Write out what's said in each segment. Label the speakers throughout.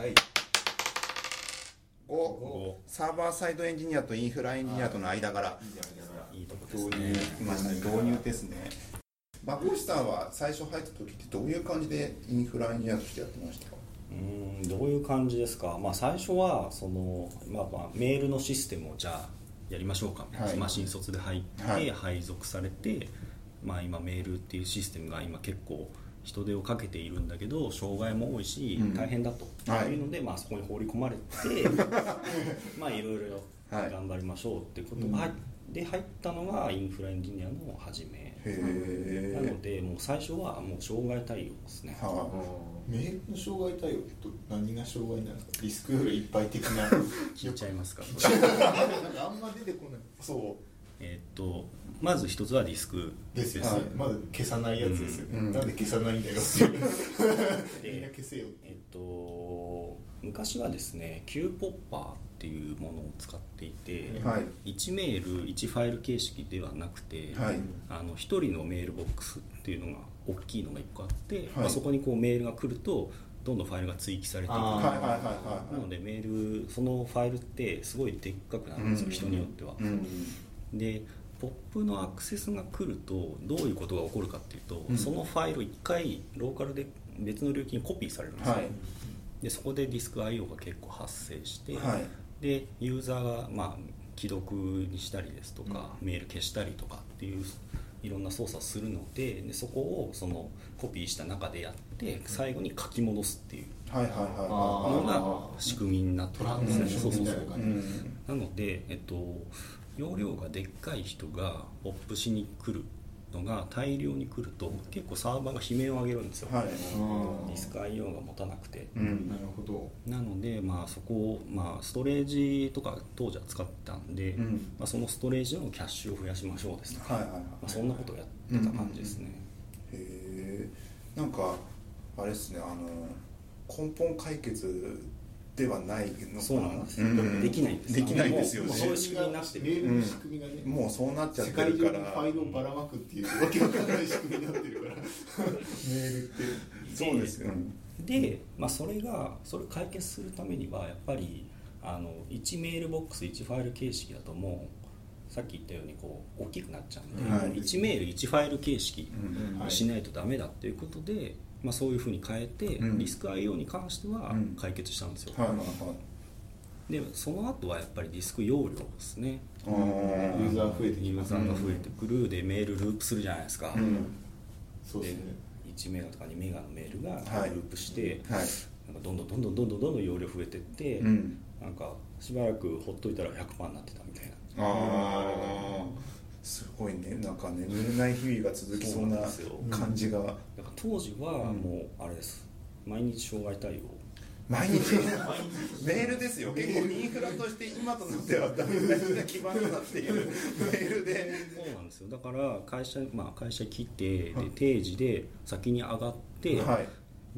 Speaker 1: はい。
Speaker 2: 5サーバーサイドエンジニアとインフラエンジニアとの間
Speaker 1: から。
Speaker 3: いいとこです
Speaker 2: 導入
Speaker 3: ね
Speaker 2: きまし導入ですね。馬越さんは最初入った時ってどういう感じでインフラエンジニアとしてやってました？か
Speaker 3: うんどういう感じですか、まあ、最初はその、まあ、まあメールのシステムをじゃあやりましょうか、
Speaker 2: はい。
Speaker 3: まあ、新卒で入って、
Speaker 2: はい。
Speaker 3: 配属されて、まあ、今メールっていうシステムが今結構人手をかけているんだけど障害も多いし
Speaker 2: うん。
Speaker 3: 大変だと。
Speaker 2: はい。
Speaker 3: いうので、まあ、そこに放り込まれて まあいろいろ
Speaker 2: はい。
Speaker 3: 頑張りましょうってこと。が入っで入ったのがインフラエンジニアの初め。
Speaker 2: へえ
Speaker 3: なのでもう最初はもう障害対応ですね。
Speaker 2: は
Speaker 1: メールの障害対応って何が障害なんですか？リスクよりいっぱい的な。
Speaker 3: 聞いちゃいますか
Speaker 1: なんかあんま出てこない。そ
Speaker 3: えーっとまず一つはディスク
Speaker 1: うですよね、
Speaker 2: はい
Speaker 1: まだ消さないやつですよね、
Speaker 2: うん。
Speaker 1: なんで消さないんだよ。っていうみんな
Speaker 3: で
Speaker 1: 消せよ
Speaker 3: えっと昔はですね Q ポッパーっていうものを使っていて、
Speaker 2: いはい。
Speaker 3: 1メール1ファイル形式ではなくて、
Speaker 2: はい。
Speaker 3: あの1人のメールボックスっていうのが大きいのが1個あって、まあ、
Speaker 2: はい
Speaker 3: そこにこうメールが来るとどんどんファイルが追記されていく。なのでメールそのファイルってすごいでっかくなるんですよ、
Speaker 2: うん。
Speaker 3: 人によっては、
Speaker 2: うん
Speaker 3: でポップのアクセスが来るとどういうことが起こるかっていうと、
Speaker 2: うん。
Speaker 3: そのファイル1回ローカルで別の領域にコピーされるんですよ、
Speaker 2: はい。
Speaker 3: でそこでディスク IO が結構発生して、
Speaker 2: はい。
Speaker 3: でユーザーがまあ既読にしたりですとか、メール消したりとかっていういろんな操作をするのででそこをそのコピーした中でやって最後に書き戻すっていうの
Speaker 2: は
Speaker 3: が仕組みになってるんですね。
Speaker 1: な
Speaker 3: ので、えっと、容量がでっかい人がポップしに来るのが大量に来ると結構サーバーが悲鳴を上げるんですよ、
Speaker 2: はい。
Speaker 3: ディスク IO が持たなくて、
Speaker 2: うん。
Speaker 1: なるほど。
Speaker 3: なので、まあ、そこを、まあ、ストレージとか当時は使ってたんで、
Speaker 2: うん。
Speaker 3: まあ、そのストレージのキャッシュを増やしましょうですとか、
Speaker 2: はいはいはい。
Speaker 3: まあ、そんなことをやってた感じですね、
Speaker 2: へえなんかあれですねあの根本解決ではないのかな。
Speaker 3: そうなんです、
Speaker 2: うん。
Speaker 3: できないんです
Speaker 2: できないですよね。
Speaker 3: もうそういう仕組みになってる
Speaker 1: メールの仕組みがね、
Speaker 2: もうそうなっちゃっ
Speaker 1: 世
Speaker 2: てるから。
Speaker 1: 界中にファイルをばらまくっていうわけわかんない仕組みになってるから。メールって
Speaker 2: そうですよ、
Speaker 3: で、まあ、それがそれを解決するためにはやっぱりあの1メールボックス1ファイル形式だともうさっき言ったようにこう大きくなっちゃうんで、
Speaker 2: はい。
Speaker 3: 1メール1ファイル形式しないとダメだっていうことで、まあ、そういうふうに変えて、
Speaker 2: うん、
Speaker 3: リスク IO に関しては解決したんですよ、
Speaker 2: はいはいはい、
Speaker 3: でその後はやっぱりリスク容量ですね。
Speaker 1: ユーザー増えて
Speaker 3: ユーザーが増えてくる、でメールループするじゃないですか、
Speaker 1: そうですね。
Speaker 3: 1メガとか2メガのメールがループして、
Speaker 2: はい、
Speaker 3: なんかどんどんどんどんどんどんどん容量増えてって、
Speaker 2: うん、
Speaker 3: なんかしばらくほっといたら100%になってたみたいな。
Speaker 2: ああごいねなんか眠れない日々が続きそうな
Speaker 3: そうなんですよ。
Speaker 2: 感じが。
Speaker 3: だから当時はもうあれです。毎日障害対応。
Speaker 2: 毎日？メールですよ。結構インフラとして今となっては大事な基盤だっていうメールで。
Speaker 3: そうなんですよ。だから会社,、まあ、会社来てで定時で先に上がって、
Speaker 2: はい。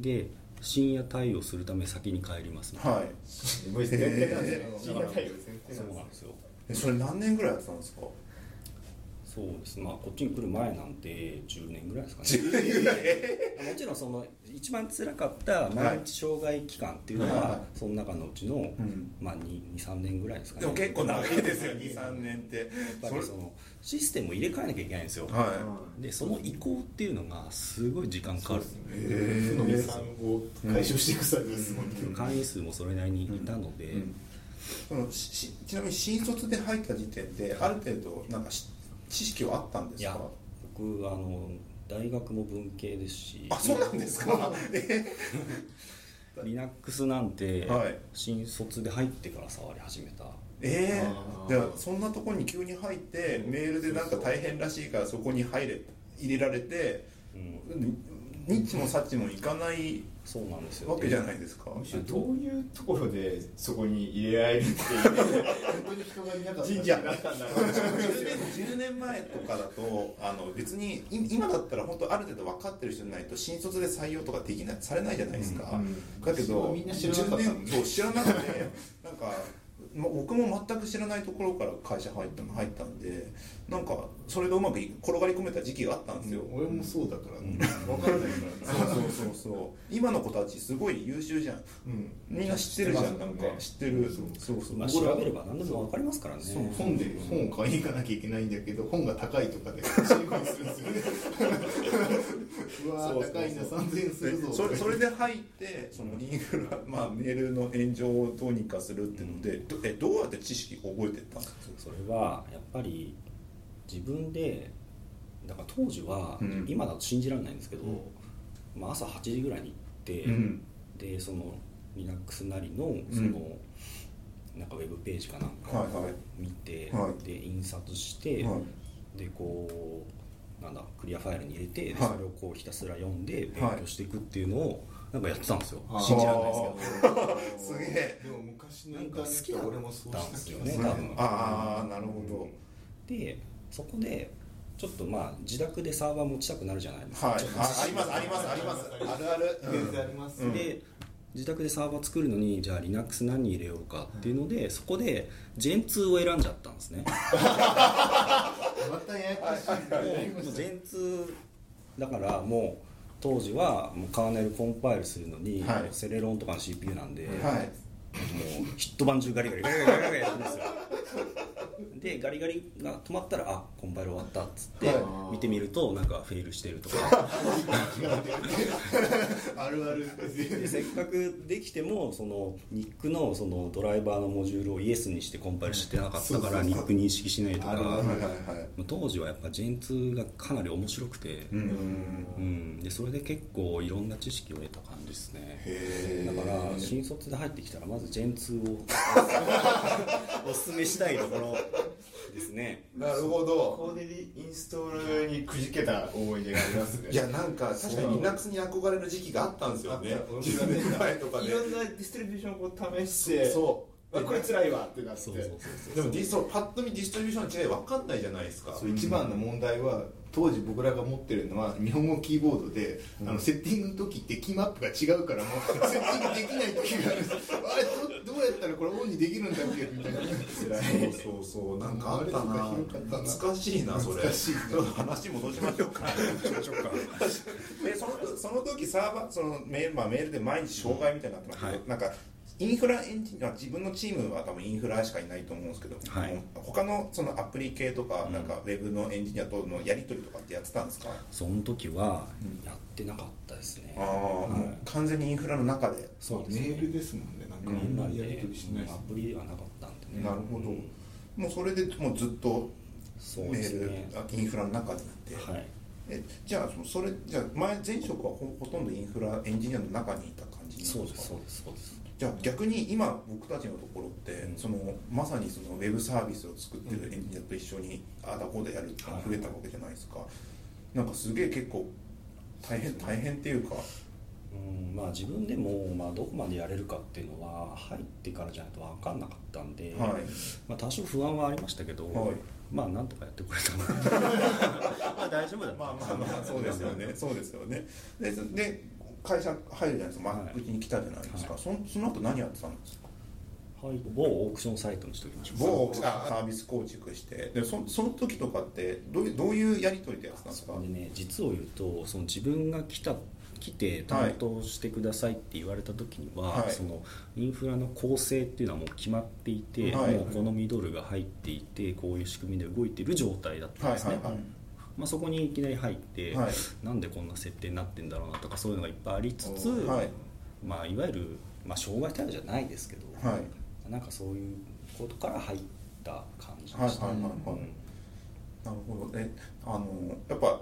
Speaker 3: で深夜対応するため先に帰ります
Speaker 2: はい。
Speaker 1: 深夜対応
Speaker 3: そうなんですよ。
Speaker 2: えそれ何年ぐらいやってたんですか？
Speaker 3: そうですまあこっちに来る前なんて10年ぐらいですかね。
Speaker 2: 10年。ぐらい
Speaker 3: もちろんその一番辛かった毎日障害期間っていうのは、
Speaker 2: はい
Speaker 3: その中のうちの、
Speaker 2: ん。
Speaker 3: まあ、23年ぐらいですかね。
Speaker 2: でも結構長いですよ23年って。
Speaker 3: やっぱりそのシステムを入れ替えなきゃいけないんですよ、
Speaker 2: は
Speaker 3: でその移行っていうのがすごい時間かかる、
Speaker 1: 負の遺産を解消していく作業ですもんね。
Speaker 3: 会員数もそれなりにいたので、
Speaker 2: うん。そのししちなみに新卒で入った時点である程度なんかし知識はあったんです
Speaker 3: いや
Speaker 2: か
Speaker 3: 僕あの大学も文系ですし。
Speaker 2: あそうなんですか？え
Speaker 3: ？Linux なんて
Speaker 2: はい。
Speaker 3: 新卒で入ってから触り始めた。
Speaker 2: え
Speaker 1: あー。
Speaker 2: ー、じゃあそんなところに急に入ってメールでなんか大変らしいからそこに入れ入れられて
Speaker 3: うん
Speaker 2: ニッチもサッチもいかない
Speaker 3: そうなんですよ。
Speaker 2: わけじゃないですか。
Speaker 1: むしろどういうところでそこに入れられるっていう。本当に人がいなかった
Speaker 2: 神社。
Speaker 1: だったんだろう
Speaker 2: 10年 ,10 年前とかだとあの別にい今だったら本当ある程度分かってる人じゃないと新卒で採用とかできないされないじゃないですか、
Speaker 1: うん
Speaker 2: だけど
Speaker 1: みんな知らなかった
Speaker 2: 10年そう知らなくてなんかま僕も全く知らないところから会社入ったの入ったんでなんかそれがうまくい転がり込めた時期があったんですよ、
Speaker 1: 俺もそうだから、分かんない。から
Speaker 2: そうそうそう。そう今の子たちすごい優秀じゃん。
Speaker 1: うん。
Speaker 2: みんな知ってるじゃん、
Speaker 1: 知ってます
Speaker 2: なんか。知ってる。
Speaker 1: そう
Speaker 2: そう。そう
Speaker 3: まあ、調べれば何でも分かりますからね。
Speaker 1: そう。本で本を買いに行かなきゃいけないんだけど本が高いとかで。買い込みするんですよねう。高いな3000円するぞ。
Speaker 2: でそれそれで入ってそのインフラ、まあ、メールの炎上をどうにかするっていうので、どえどうやって知識覚えてったんですか？
Speaker 3: それはやっぱり自分でだから当時は、
Speaker 2: うん。
Speaker 3: 今だと信じられないんですけど、まあ、朝8時ぐらいに行って、
Speaker 2: うん。
Speaker 3: でその Linux なりのその、なんかウェブページかなんかを
Speaker 2: はいはい。
Speaker 3: 見て、
Speaker 2: はい。
Speaker 3: で印刷して、
Speaker 2: はい。
Speaker 3: でこうなんだクリアファイルに入れて、それをこうひたすら読んで勉
Speaker 2: はい。
Speaker 3: 強していくっていうのをなんかやってたんですよ、信じられないですけど。
Speaker 2: すげえ。
Speaker 1: でも昔のインターネッ俺もそうした
Speaker 3: んですよね多分。
Speaker 2: ああなるほど。
Speaker 3: でそこでちょっとまあ自宅でサーバー持ちたくなるじゃないですか、
Speaker 2: はい。あありますありますあります。あるある、
Speaker 1: 全然あります。
Speaker 2: うん。
Speaker 3: で自宅でサーバー作るのにじゃあ Linux 何入れようかっていうので、そこで Gen2 を選んじゃったんですね。
Speaker 1: またややこしい。やりま
Speaker 3: もう
Speaker 1: した
Speaker 3: Gen2 だからもう当時はもうカーネルコンパイルするのに、
Speaker 2: はい。
Speaker 3: セレロンとかの CPU なんで、
Speaker 2: はい
Speaker 3: もうヒット板中ガリガリ。ガリガリガリガリやるんですよ。でガリガリが止まったらあコンパイル終わったっつって、
Speaker 1: はい。
Speaker 3: 見てみるとなんかフェイルしてるとか。
Speaker 1: あるある。
Speaker 3: でせっかくできてもそのニックのそのドライバーのモジュールをイエスにしてコンパイルしてなかったからニック認識しないとか。当時はやっぱ Gen2 がかなり面白くて、
Speaker 2: うん。
Speaker 3: うん。でそれで結構いろんな知識を得た感じですね新卒で入ってきたらまず Gentoo を。おすすめしたいところ。ですね。
Speaker 2: なるほど。
Speaker 1: コーデリインストールにくじけた思い出がありますね。
Speaker 2: いやなんか確かに Linux に憧れる時期があったんですよね。
Speaker 1: あった。
Speaker 2: 10年前とかで。
Speaker 1: いろんなディストリビューションをこう試して
Speaker 2: そう。
Speaker 1: あこれ辛いわってなって。
Speaker 3: そうそうそう
Speaker 2: でもディストパッと見ディストリビューションの違い分かんないじゃないですか。
Speaker 1: 一番の問題は当時僕らが持ってるのは日本語キーボードで、あのセッティングの時ってキーマップが違うからもう セッティングできない時がある。あれどどうやったらこれオンにできるんだっけみたいな。
Speaker 2: そうそうそう。なんかあったな。懐かしいなそれ。
Speaker 1: 懐かしい
Speaker 2: ちょっと話戻しましょうか。でそのその時サーバーそのメール,、まあ、メールで毎日障害みたいになってますけど、
Speaker 3: はい。
Speaker 2: なんかインフラエンジニア自分のチームは多分インフラしかいないと思うんですけど、
Speaker 3: はい。
Speaker 2: 他のそのアプリ系とか,、
Speaker 3: うん。
Speaker 2: なんかウェブのエンジニアとのやり取りとかってやってたんですか、
Speaker 3: その時はやってなかったですね、
Speaker 2: ああ、
Speaker 3: はい。
Speaker 2: もう完全にインフラの中で、
Speaker 3: そうですね。
Speaker 1: メールですもんね。なんか
Speaker 2: うん
Speaker 1: みんな
Speaker 3: なんで
Speaker 1: やり取りしないです
Speaker 3: アプリではなかったんでね。
Speaker 2: なるほど。もうそれでもうずっとメール、
Speaker 3: ですね。
Speaker 2: あインフラの中でやって、
Speaker 3: はい。
Speaker 2: えじゃあそのそれじゃあ前前職はほほとんどインフラエンジニアの中にいた感じなん
Speaker 3: そうで
Speaker 2: か
Speaker 3: すそうですそうです
Speaker 2: じゃあ逆に今僕たちのところって、
Speaker 3: うん。
Speaker 2: そのまさにそのウェブサービスを作ってるエンジニアと一緒にああだこうだやるっていうのが増えたわけじゃないですか、なんかすげえ結構大変大変っていうか。
Speaker 3: うんまあ自分でも、まあ、どこまでやれるかっていうのは入ってからじゃないと分かんなかったんで、
Speaker 2: はい。
Speaker 3: まあ、多少不安はありましたけど、
Speaker 2: はい。
Speaker 3: まあなんとかやってくれた まあ大丈夫だ
Speaker 2: まあまあまあそうですよね。そうですよね。でで会社入るじゃないですか、まあ
Speaker 3: はい。う
Speaker 2: ちに来たじゃないですか、
Speaker 3: はい。
Speaker 2: そのその後何やってたんですか？
Speaker 3: はい、某オークションサイトにしておきましょう。
Speaker 2: 某あサービス構築して。でそその時とかってどういうどういうやり取りでやってたんですか？
Speaker 3: でね実を言うとその自分が来た来て担当してくださいって言われた時には、
Speaker 2: はい。
Speaker 3: そのインフラの構成っていうのはもう決まっていて、
Speaker 2: はい。
Speaker 3: もうこのミドルが入っていてこういう仕組みで動いてる状態だったんですね、
Speaker 2: はいはいはい
Speaker 3: まあ、そこにいきなり入って、
Speaker 2: はい。
Speaker 3: なんでこんな設定になってんだろうなとかそういうのがいっぱいありつつ、
Speaker 2: はい。
Speaker 3: まあ、いわゆる、まあ、障害対応じゃないですけど、
Speaker 2: はい。
Speaker 3: なんかそういうことから入った感じでした。
Speaker 2: はいはいはいはい。なるほど。ねあのやっぱ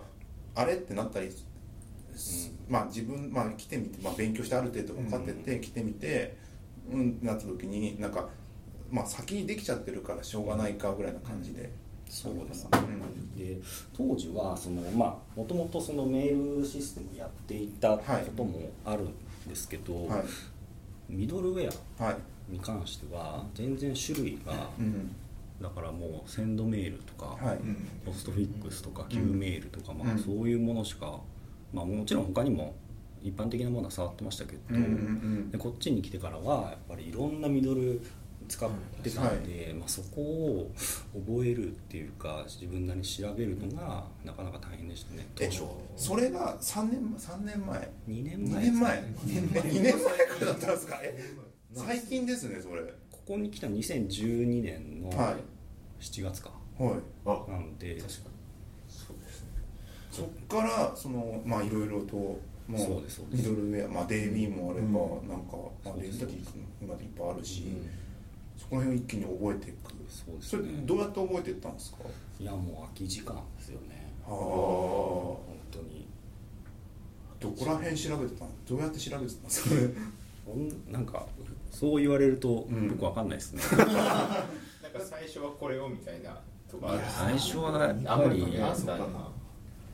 Speaker 2: あれってなったり、まあ自分、まあ、来てみて、まあ、勉強してある程度分かってて、来てみてうんなった時になんか、まあ、先にできちゃってるからしょうがないかぐらいな感じで、
Speaker 3: そうですね、
Speaker 2: うん。
Speaker 3: で当時はそのまあもともとそのメールシステムやっていたこともあるんですけど、
Speaker 2: はい。
Speaker 3: ミドルウェア
Speaker 2: はい。
Speaker 3: に関しては全然種類が、
Speaker 2: うん。
Speaker 3: だからもうセンドメールとか、
Speaker 2: はい。
Speaker 3: ポストフィックスとか Q メールとか、まあ、
Speaker 2: うん。
Speaker 3: そういうものしか、まあ、もちろん他にも一般的なものは触ってましたけど、でこっちに来てからはやっぱりいろんなミドル使ってたんで、まあ、そこを覚えるっていうか自分なりに調べるのがなかなか大変でしたね。当
Speaker 2: え
Speaker 3: 初
Speaker 2: それが3年三年前
Speaker 3: ？2年
Speaker 2: 2
Speaker 3: 前？
Speaker 2: 年前。2年前からだったんですか？え最近ですねそれ。
Speaker 3: ここに来た2012年の
Speaker 2: はい。
Speaker 3: 7月か、
Speaker 2: はい。
Speaker 1: あ
Speaker 3: なので。
Speaker 1: 確かに。そうですね。
Speaker 2: そっからそのまあいろいろとも
Speaker 3: そうですそうです。
Speaker 2: ミドルウェア、まあ、デイビーもあれば、
Speaker 1: うん。
Speaker 2: なんか、まあ、
Speaker 3: そうです。
Speaker 2: レンタリー今でいっぱいあるし、
Speaker 1: うん。
Speaker 2: そこら辺を一気に覚えていく。
Speaker 3: そうです
Speaker 2: それ
Speaker 3: ね
Speaker 2: どうやって覚えていったんですか？
Speaker 3: いやもう空き時間ですよね。
Speaker 2: ああ
Speaker 3: 本当に。
Speaker 2: どこら辺調べてたの？どうやって調べてたんですか
Speaker 3: ほんなんかそう言われるとよ
Speaker 2: うん。
Speaker 3: くわかんないですね、
Speaker 1: なんか最初はこれをみたいなとかある
Speaker 3: 最初はやっぱ
Speaker 1: あんまり
Speaker 3: り
Speaker 1: あそうかな。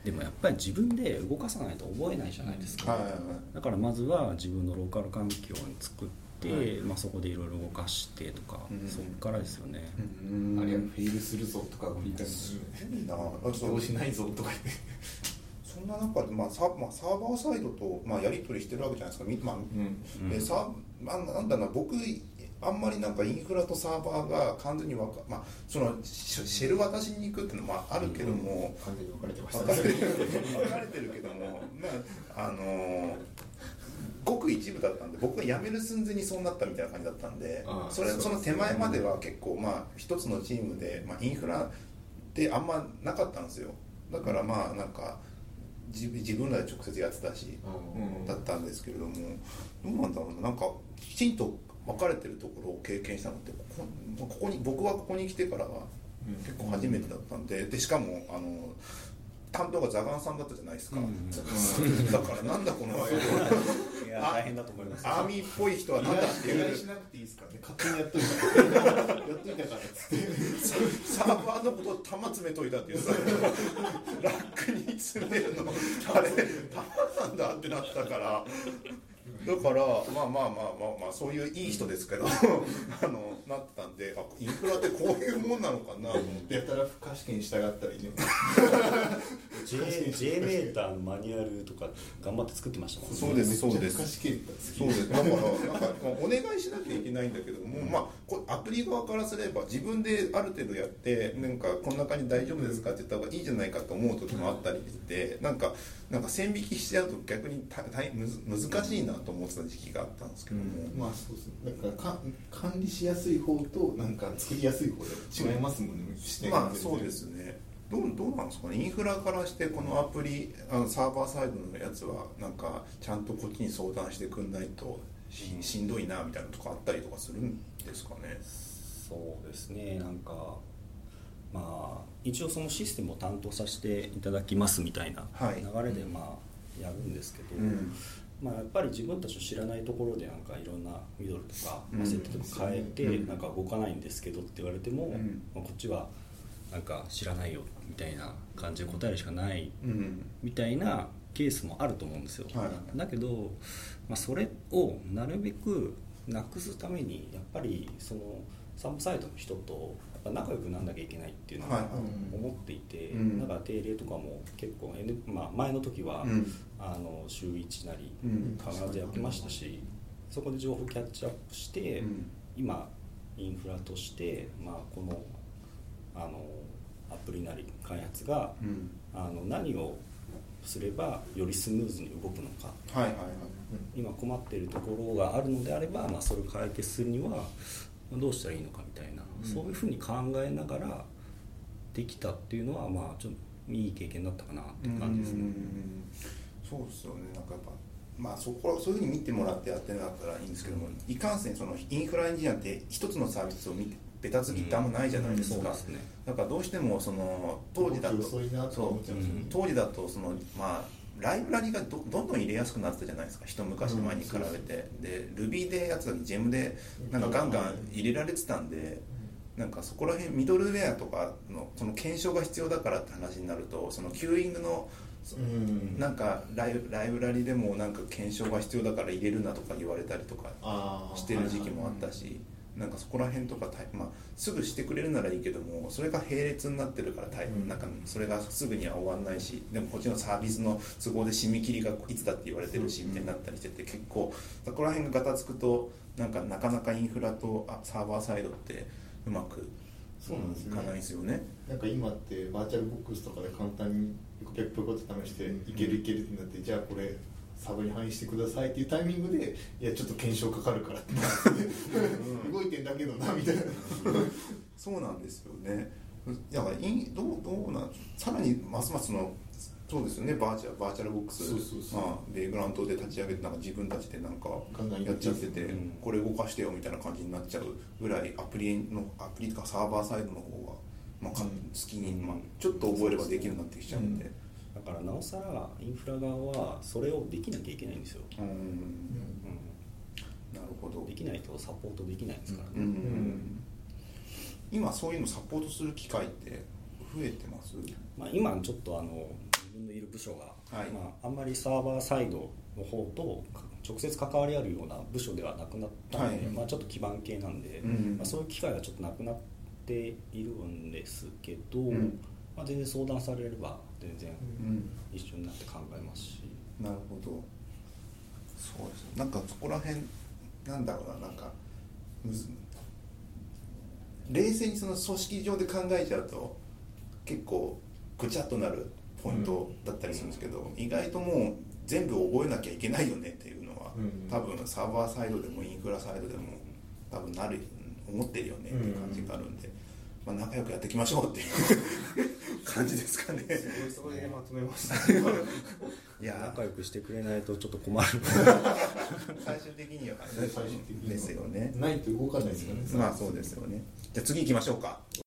Speaker 3: でもやっぱり自分で動かさないと覚えないじゃないですか、
Speaker 2: はいはいはい。
Speaker 3: だからまずは自分のローカル環境に作って、
Speaker 1: はい。
Speaker 3: まあ、そこでいろいろ動かしてとか、
Speaker 2: うん。
Speaker 3: そっからですよね、
Speaker 2: うん。
Speaker 1: あるいはフェイルするぞとか繰り返す
Speaker 2: いいなあ
Speaker 1: 起動しないぞとか言って。
Speaker 2: そんな中で、まあサまあ、サーバーサイドと、まあ、やり取りしてるわけじゃないですか、みまあ
Speaker 1: うん。
Speaker 3: うん。
Speaker 2: でさなんなんだろうな僕あんまりなんかインフラとサーバーが完全にわか、まあ、そのシェシェル渡しに行くっていうのもあるけども、
Speaker 1: 完全に分かれてまし
Speaker 2: 分
Speaker 1: たね。
Speaker 2: 分かれてるけども、まああのーごく一部だったんで僕が辞める寸前にそうなったみたいな感じだったんでそれ
Speaker 1: そ
Speaker 2: の手前までは結構まあ一つのチームで、まあ、インフラってあんまなかったんですよ。だからまあなんか自自分らで直接やってたし
Speaker 1: うん。
Speaker 2: だったんですけれどもどうなんだろうな。なんかきちんと分かれてるところを経験したのってここここに僕はここに来てからは
Speaker 1: うん。
Speaker 2: 結構初めてだったんででしかもあの担当がザガンさんだったじゃないですか、
Speaker 3: うん
Speaker 2: だからなんだこの
Speaker 3: いや大変だと思います。
Speaker 2: アーミーっぽい人はなんだっていう。
Speaker 1: 依頼しなくていいですから。ね勝手にやっといたから。やっといたから。っつって。
Speaker 2: サーバーのことを玉詰めといたっていうさラックに詰めるのあれ玉なんだってなったから。だからまあまあまあまあまあそういういい人ですけど。あのなってたんであインフラってこういうもんなのかなと思って。
Speaker 1: やたら不可試験に従ったりね
Speaker 3: J, J メーターのマニュアルとか頑張って作ってましたもんね。
Speaker 2: そうですそうです。そうです。だからなんかお願いしなきゃいけないんだけども、まあこアプリ側からすれば自分である程度やってなんかこんな感じで大丈夫ですかって言った方がいいじゃないかと思う時もあったりしてなんかなんか線引きしちゃうと逆にた大むず難しいなと思ってた時期があったんですけども、
Speaker 1: まあそうですね。だからか管理しやすい方となんか作りやすい方で違いますもんね、視点が全然。
Speaker 2: まあそうですねどうどうなんですかね？インフラからしてこのアプリあのサーバーサイドのやつはなんかちゃんとこっちに相談してくんないとししんどいなみたいなとこあったりとかするんですかね？
Speaker 3: そうですね。なんかまあ一応そのシステムを担当させていただきますみたいな
Speaker 2: はい。
Speaker 3: 流れでまあやるんですけど、
Speaker 2: うん。
Speaker 3: まあ、やっぱり自分たちの知らないところでなんかいろんなミドルとか、
Speaker 2: うん
Speaker 3: まあ設定とか変えて、
Speaker 2: うん。
Speaker 3: なんか動かないんですけどって言われても、
Speaker 2: うん。
Speaker 3: まあ、こっちはなんか知らないよみたいな感じで答えるしかない
Speaker 2: うん。
Speaker 3: みたいなケースもあると思うんですよ、
Speaker 2: はい。
Speaker 3: だけど、まあ、それをなるべくなくすためにやっぱりそのサブサイトの人とやっぱ仲良くなんなきゃいけないっていうの
Speaker 2: はい
Speaker 3: は
Speaker 2: はい。
Speaker 3: 思っていて、
Speaker 2: うん。
Speaker 3: だから定例とかも結構、N まあ、前の時は、
Speaker 2: うん。
Speaker 3: あの週1なり
Speaker 2: うん。
Speaker 3: 必ずやってましたし、そこで情報キャッチアップして、
Speaker 2: うん。
Speaker 3: 今インフラとして、まあ、このあのアプリなり開発が
Speaker 2: うん。
Speaker 3: あの何をすればよりスムーズに動くのか。
Speaker 2: はいはいはい。
Speaker 3: 今困っているところがあるのであれば、まあ、それを解決するにはどうしたらいいのかみたいな、
Speaker 2: うん。
Speaker 3: そういうふうに考えながらできたっていうのはまあちょっといい経験だったかなっていう感じですね。
Speaker 2: うんそうですよね。なんかやっぱまあそこそういうふうに見てもらってやってなかったらいいんですけどもいかんせんそのインフラエンジニアって一つのサービスを見てベタつきってあんまないじゃないですか、
Speaker 3: そうですね。
Speaker 2: だからどうしてもその当時だと
Speaker 1: 動き遅いなと思っちゃう
Speaker 2: 当時だとそのまあライブラリがどどんどん入れやすくなってたじゃないですか。一昔前に比べて、で Ruby でやつだけジェムでなんかガンガン入れられてたんで、なんかそこら辺ミドルウェアとかのその検証が必要だからって話になるとそのキューイングの
Speaker 1: うん。
Speaker 2: なんかライブライブラリでもなんか検証が必要だから入れるなとか言われたりとかしてる時期もあったし、なんかそこら辺とかまあ、すぐしてくれるならいいけどもそれが並列になってるから大変、
Speaker 1: うん。
Speaker 2: なんかそれがすぐには終わんないしでもこっちのサービスの都合で締め切りがいつだって言われてるし、
Speaker 1: うん。
Speaker 2: みたいになったりしてて結構そこら辺がガタつくとなんかなかなかインフラとあサーバーサイドってうまく
Speaker 1: そうなんですね。
Speaker 2: いかないですよね。
Speaker 1: なんか今ってバーチャルボックスとかで簡単にペコペコって試していけるいけるってなってじゃあこれサブに反映してくださいっていうタイミングでいやちょっと検証かかるから。って動いてんだけどなみたいな。
Speaker 2: そうなんですよね。だからどうどうなんさらにますますのそうですよね。バーチャルバーチャルボックス。まあ、でグラウンドで立ち上げてなんか自分たちでなんかやっちゃってて、
Speaker 3: うん。
Speaker 2: これ動かしてよみたいな感じになっちゃうぐらいアプリのアプリとかサーバーサイドの方が、まあ、か
Speaker 1: うん。
Speaker 2: 好きに、まあ、ちょっと覚えればできるようになってきちゃうんで。
Speaker 3: だからなおさらインフラ側はそれをできなきゃいけないんですよ、
Speaker 2: うん。
Speaker 3: う
Speaker 2: なるほど。
Speaker 3: ん、できないとサポートできないですから
Speaker 2: うん。
Speaker 3: ね、
Speaker 2: 今そういうのサポートする機会って増えてます？
Speaker 3: まあ、今ちょっとあの自分のいる部署が、
Speaker 2: はい。
Speaker 3: まあ、あんまりサーバーサイドの方と直接関わりあるような部署ではなくなったので、
Speaker 2: はい。
Speaker 3: まあ、ちょっと基盤系なんで、
Speaker 2: うん。
Speaker 3: まあ、そういう機会がちょっとなくなっているんですけど、
Speaker 2: ん。
Speaker 3: まあ、全然相談されれば全然
Speaker 2: うん。
Speaker 3: 一緒になって考えますし、
Speaker 2: なるほど。そうですね。なんかそこら辺なんだろうな。なんか冷静にその組織上で考えちゃうと結構ぐちゃっとなるポイントだったりするんですけど、意外ともう全部覚えなきゃいけないよねっていうのは、
Speaker 1: うん。
Speaker 2: 多分サーバーサイドでもインフラサイドでも多分なる思ってるよねっていう感じがあるんで、まあ、仲良くやっていきましょうっていう 感じですかね。
Speaker 1: そこでまとめました。
Speaker 2: いやー
Speaker 3: 仲良くしてくれないとちょっと困る。
Speaker 2: 最終的には
Speaker 1: 最終的には。
Speaker 2: ですよね。
Speaker 1: ないと動かないですからね。
Speaker 2: まあそうですよね。じゃあ次行きましょうか